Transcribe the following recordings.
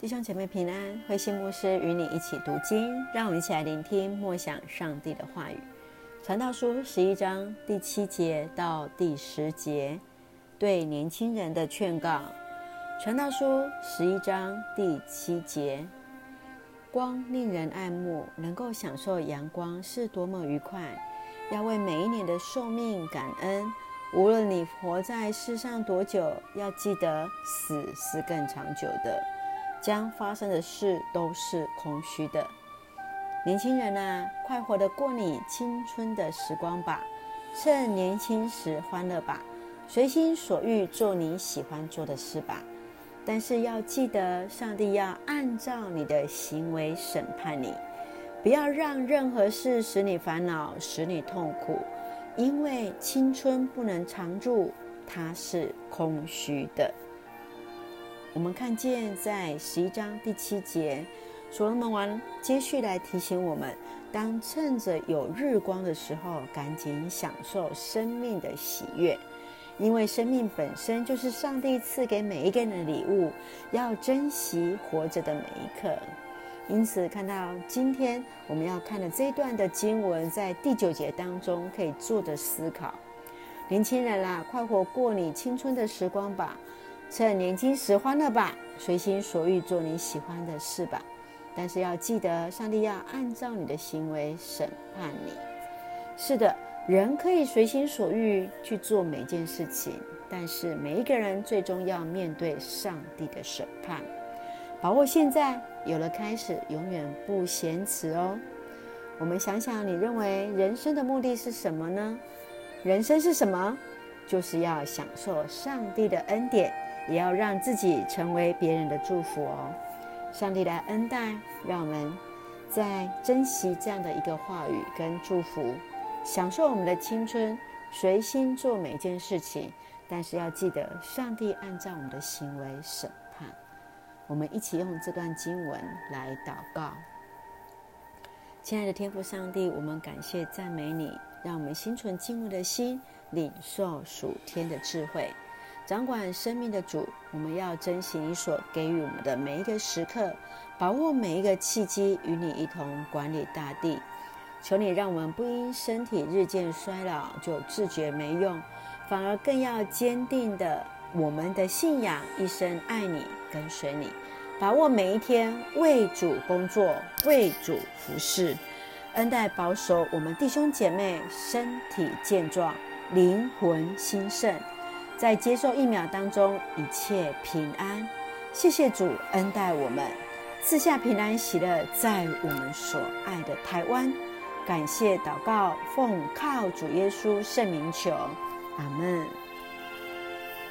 弟兄姐妹平安，慧馨牧师与你一起读经，让我们一起来聆听默想上帝的话语。传道书十一章第七节到第十节，对年轻人的劝告。传道书十一章第七节，光令人爱慕，能够享受阳光是多么愉快！要为每一年的寿命感恩。无论你活在世上多久，要记得死是更长久的。将发生的事都是空虚的。年轻人啊，快活的过你青春的时光吧，趁年轻时欢乐吧，随心所欲做你喜欢做的事吧。但是要记得，上帝要按照你的行为审判你，不要让任何事使你烦恼，使你痛苦，因为青春不能常驻，它是空虚的。我们看见在十一章第七节，所罗门王接续来提醒我们：当趁着有日光的时候，赶紧享受生命的喜悦，因为生命本身就是上帝赐给每一个人的礼物，要珍惜活着的每一刻。因此，看到今天我们要看的这一段的经文，在第九节当中可以做的思考：年轻人啦，快活过你青春的时光吧。趁年轻时欢乐吧，随心所欲做你喜欢的事吧。但是要记得，上帝要按照你的行为审判你。是的，人可以随心所欲去做每件事情，但是每一个人最终要面对上帝的审判。把握现在，有了开始，永远不嫌迟哦。我们想想，你认为人生的目的是什么呢？人生是什么？就是要享受上帝的恩典。也要让自己成为别人的祝福哦。上帝的恩待，让我们在珍惜这样的一个话语跟祝福，享受我们的青春，随心做每件事情。但是要记得，上帝按照我们的行为审判。我们一起用这段经文来祷告。亲爱的天父上帝，我们感谢赞美你，让我们心存敬畏的心，领受属天的智慧。掌管生命的主，我们要珍惜你所给予我们的每一个时刻，把握每一个契机，与你一同管理大地。求你让我们不因身体日渐衰老就自觉没用，反而更要坚定的我们的信仰，一生爱你，跟随你，把握每一天，为主工作，为主服侍，恩待保守我们弟兄姐妹身体健壮，灵魂兴盛。在接受疫苗当中，一切平安。谢谢主恩待我们，赐下平安喜乐，在我们所爱的台湾。感谢祷告，奉靠主耶稣圣名求，阿门。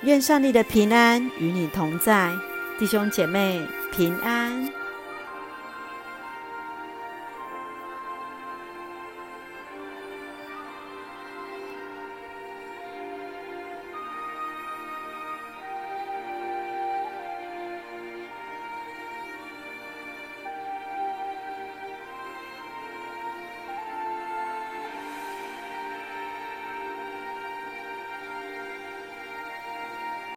愿上帝的平安与你同在，弟兄姐妹平安。